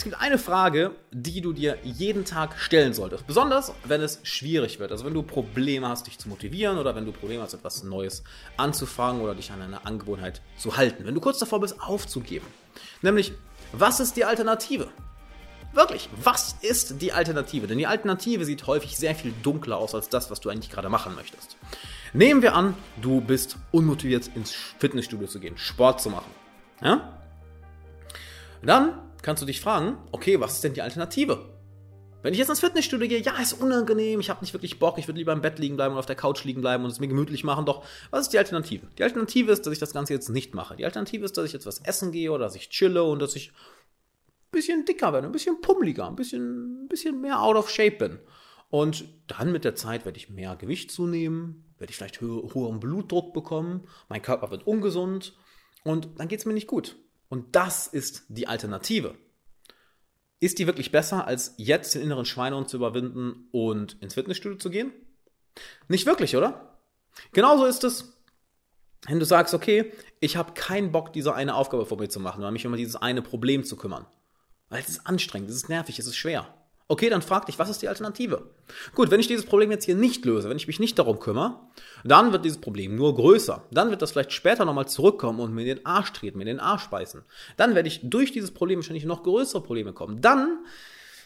Es gibt eine Frage, die du dir jeden Tag stellen solltest. Besonders, wenn es schwierig wird. Also wenn du Probleme hast, dich zu motivieren oder wenn du Probleme hast, etwas Neues anzufangen oder dich an eine Angewohnheit zu halten. Wenn du kurz davor bist, aufzugeben. Nämlich, was ist die Alternative? Wirklich, was ist die Alternative? Denn die Alternative sieht häufig sehr viel dunkler aus als das, was du eigentlich gerade machen möchtest. Nehmen wir an, du bist unmotiviert ins Fitnessstudio zu gehen, Sport zu machen. Ja? Dann kannst du dich fragen, okay, was ist denn die Alternative? Wenn ich jetzt ins Fitnessstudio gehe, ja, ist unangenehm, ich habe nicht wirklich Bock, ich würde lieber im Bett liegen bleiben und auf der Couch liegen bleiben und es mir gemütlich machen. Doch, was ist die Alternative? Die Alternative ist, dass ich das Ganze jetzt nicht mache. Die Alternative ist, dass ich jetzt was essen gehe oder dass ich chille und dass ich ein bisschen dicker werde, ein bisschen pummeliger, ein bisschen, ein bisschen mehr out of shape bin. Und dann mit der Zeit werde ich mehr Gewicht zunehmen, werde ich vielleicht ho hohen Blutdruck bekommen, mein Körper wird ungesund und dann geht es mir nicht gut. Und das ist die Alternative. Ist die wirklich besser, als jetzt den inneren Schweinehund zu überwinden und ins Fitnessstudio zu gehen? Nicht wirklich, oder? Genauso ist es, wenn du sagst, okay, ich habe keinen Bock, diese eine Aufgabe vor mir zu machen oder mich um dieses eine Problem zu kümmern. Weil es ist anstrengend, es ist nervig, es ist schwer. Okay, dann frag dich, was ist die Alternative? Gut, wenn ich dieses Problem jetzt hier nicht löse, wenn ich mich nicht darum kümmere, dann wird dieses Problem nur größer. Dann wird das vielleicht später nochmal zurückkommen und mir in den Arsch treten, mir in den Arsch beißen. Dann werde ich durch dieses Problem wahrscheinlich noch größere Probleme kommen. Dann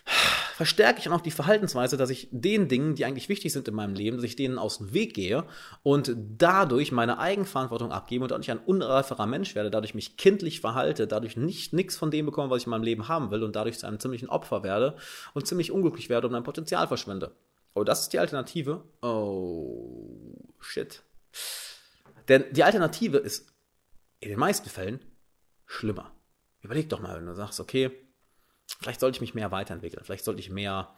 verstärke ich auch die Verhaltensweise, dass ich den Dingen, die eigentlich wichtig sind in meinem Leben, dass ich denen aus dem Weg gehe und dadurch meine Eigenverantwortung abgebe und dadurch ein unreiferer Mensch werde, dadurch mich kindlich verhalte, dadurch nicht nichts von dem bekomme, was ich in meinem Leben haben will und dadurch zu einem ziemlichen Opfer werde und ziemlich unglücklich werde und mein Potenzial verschwende. Oh, das ist die Alternative. Oh, shit. Denn die Alternative ist in den meisten Fällen schlimmer. Überleg doch mal, wenn du sagst, okay, vielleicht sollte ich mich mehr weiterentwickeln, vielleicht sollte ich mehr,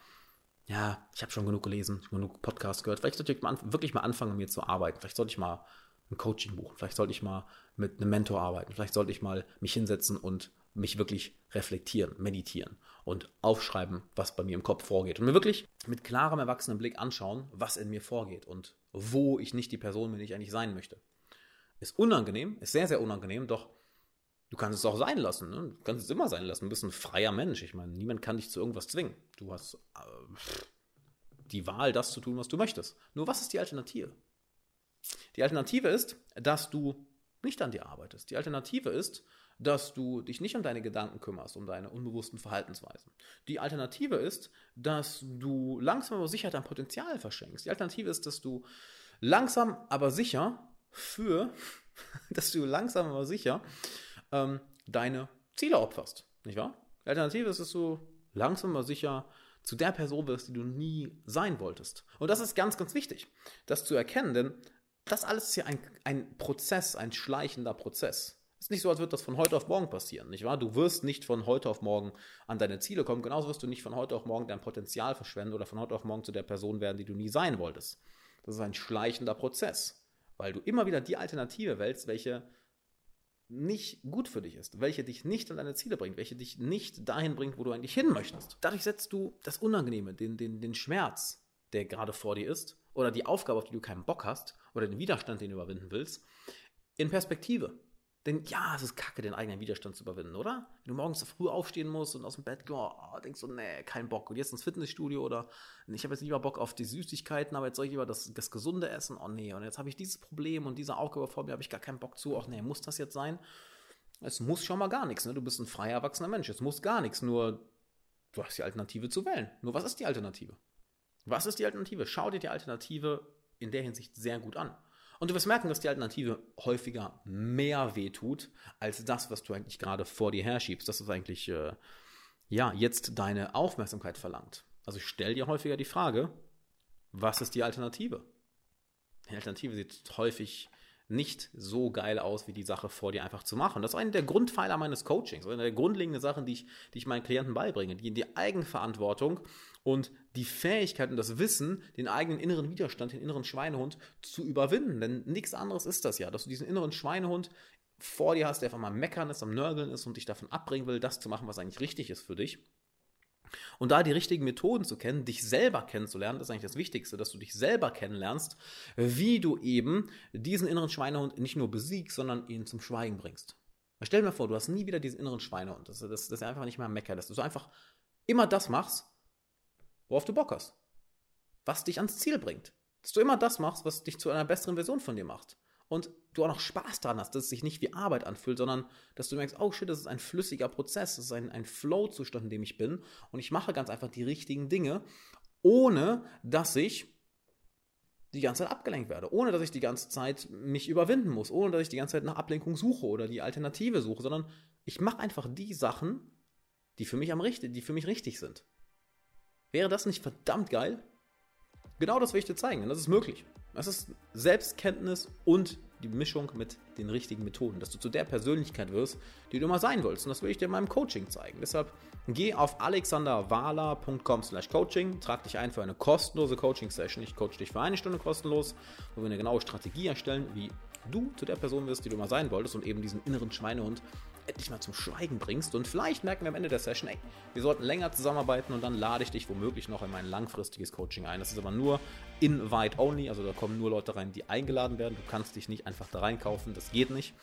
ja, ich habe schon genug gelesen, genug Podcasts gehört, vielleicht sollte ich mal, wirklich mal anfangen, mit mir zu arbeiten, vielleicht sollte ich mal ein Coaching buchen, vielleicht sollte ich mal mit einem Mentor arbeiten, vielleicht sollte ich mal mich hinsetzen und mich wirklich reflektieren, meditieren und aufschreiben, was bei mir im Kopf vorgeht. Und mir wirklich mit klarem, erwachsenen Blick anschauen, was in mir vorgeht und wo ich nicht die Person bin, die ich eigentlich sein möchte. Ist unangenehm, ist sehr, sehr unangenehm, doch Du kannst es auch sein lassen, ne? Du kannst es immer sein lassen. Du bist ein freier Mensch. Ich meine, niemand kann dich zu irgendwas zwingen. Du hast äh, die Wahl, das zu tun, was du möchtest. Nur was ist die Alternative? Die Alternative ist, dass du nicht an dir arbeitest. Die Alternative ist, dass du dich nicht um deine Gedanken kümmerst, um deine unbewussten Verhaltensweisen. Die Alternative ist, dass du langsam aber sicher dein Potenzial verschenkst. Die Alternative ist, dass du langsam aber sicher für, dass du langsam aber sicher ähm, deine Ziele opferst. Nicht wahr? Die Alternative ist, dass du langsam aber sicher zu der Person wirst, die du nie sein wolltest. Und das ist ganz, ganz wichtig, das zu erkennen, denn das alles ist ja ein, ein Prozess, ein schleichender Prozess. Es ist nicht so, als würde das von heute auf morgen passieren, nicht wahr? Du wirst nicht von heute auf morgen an deine Ziele kommen, genauso wirst du nicht von heute auf morgen dein Potenzial verschwenden oder von heute auf morgen zu der Person werden, die du nie sein wolltest. Das ist ein schleichender Prozess, weil du immer wieder die Alternative wählst, welche nicht gut für dich ist, welche dich nicht an deine Ziele bringt, welche dich nicht dahin bringt, wo du eigentlich hin möchtest. Dadurch setzt du das Unangenehme, den, den, den Schmerz, der gerade vor dir ist, oder die Aufgabe, auf die du keinen Bock hast, oder den Widerstand, den du überwinden willst, in Perspektive. Denn ja, es ist kacke, den eigenen Widerstand zu überwinden, oder? Wenn du morgens früh aufstehen musst und aus dem Bett oh, denkst du, nee, kein Bock. Und jetzt ins Fitnessstudio oder ich habe jetzt lieber Bock auf die Süßigkeiten, aber jetzt soll ich lieber das, das Gesunde essen. Oh nee, und jetzt habe ich dieses Problem und diese Aufgabe vor mir, habe ich gar keinen Bock zu. Ach nee, muss das jetzt sein? Es muss schon mal gar nichts, ne? Du bist ein freier, erwachsener Mensch. Es muss gar nichts, nur du hast die Alternative zu wählen. Nur was ist die Alternative? Was ist die Alternative? Schau dir die Alternative in der Hinsicht sehr gut an. Und du wirst merken, dass die Alternative häufiger mehr wehtut, als das, was du eigentlich gerade vor dir herschiebst. Das ist eigentlich, äh, ja, jetzt deine Aufmerksamkeit verlangt. Also stell dir häufiger die Frage, was ist die Alternative? Die Alternative sieht häufig nicht so geil aus, wie die Sache vor dir einfach zu machen. Das ist eine der Grundpfeiler meines Coachings, eine der grundlegenden Sachen, die ich, die ich meinen Klienten beibringe, die, die Eigenverantwortung und die Fähigkeit und das Wissen, den eigenen inneren Widerstand, den inneren Schweinehund zu überwinden. Denn nichts anderes ist das ja, dass du diesen inneren Schweinehund vor dir hast, der einfach mal meckern ist, am Nörgeln ist und dich davon abbringen will, das zu machen, was eigentlich richtig ist für dich. Und da die richtigen Methoden zu kennen, dich selber kennenzulernen, das ist eigentlich das Wichtigste, dass du dich selber kennenlernst, wie du eben diesen inneren Schweinehund nicht nur besiegst, sondern ihn zum Schweigen bringst. Stell dir mal vor, du hast nie wieder diesen inneren Schweinehund, dass, dass, dass er einfach nicht mehr meckert, dass du so einfach immer das machst, worauf du Bock hast. Was dich ans Ziel bringt. Dass du immer das machst, was dich zu einer besseren Version von dir macht. Und du auch noch Spaß daran hast, dass es sich nicht wie Arbeit anfühlt, sondern dass du merkst, oh shit, das ist ein flüssiger Prozess, das ist ein, ein Flow-Zustand, in dem ich bin. Und ich mache ganz einfach die richtigen Dinge, ohne dass ich die ganze Zeit abgelenkt werde, ohne dass ich die ganze Zeit mich überwinden muss, ohne dass ich die ganze Zeit nach Ablenkung suche oder die Alternative suche, sondern ich mache einfach die Sachen, die für mich am richtig, die für mich richtig sind. Wäre das nicht verdammt geil? Genau das will ich dir zeigen, denn das ist möglich. Das ist Selbstkenntnis und die Mischung mit den richtigen Methoden, dass du zu der Persönlichkeit wirst, die du immer sein willst. Und das will ich dir in meinem Coaching zeigen. Deshalb geh auf alexanderwala.com slash coaching, trag dich ein für eine kostenlose Coaching-Session. Ich coach dich für eine Stunde kostenlos, wo wir eine genaue Strategie erstellen, wie du zu der Person wirst, die du mal sein wolltest und eben diesen inneren Schweinehund endlich mal zum Schweigen bringst. Und vielleicht merken wir am Ende der Session, ey, wir sollten länger zusammenarbeiten und dann lade ich dich womöglich noch in mein langfristiges Coaching ein. Das ist aber nur invite only, also da kommen nur Leute rein, die eingeladen werden. Du kannst dich nicht einfach da reinkaufen, das geht nicht.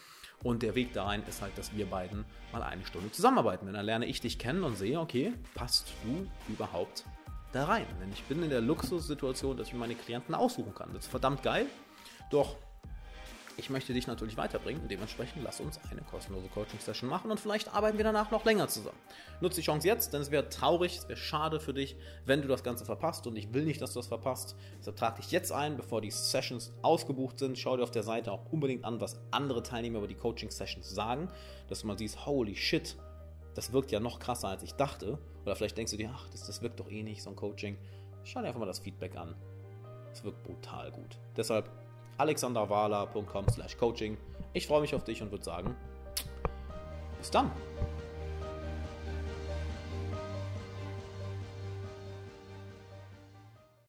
Und der Weg da rein ist halt, dass wir beiden mal eine Stunde zusammenarbeiten. Denn dann lerne ich dich kennen und sehe, okay, passt du überhaupt da rein? Denn ich bin in der Luxussituation, dass ich mir meine Klienten aussuchen kann. Das ist verdammt geil. Doch ich möchte dich natürlich weiterbringen und dementsprechend lass uns eine kostenlose Coaching-Session machen und vielleicht arbeiten wir danach noch länger zusammen. Nutze die Chance jetzt, denn es wäre traurig, es wäre schade für dich, wenn du das Ganze verpasst und ich will nicht, dass du das verpasst. Deshalb trag dich jetzt ein, bevor die Sessions ausgebucht sind. Schau dir auf der Seite auch unbedingt an, was andere Teilnehmer über die Coaching-Sessions sagen, dass du mal siehst, holy shit, das wirkt ja noch krasser, als ich dachte. Oder vielleicht denkst du dir, ach, das, das wirkt doch eh nicht, so ein Coaching. Schau dir einfach mal das Feedback an. Es wirkt brutal gut. Deshalb alexanderwala.com slash coaching. Ich freue mich auf dich und würde sagen, bis dann.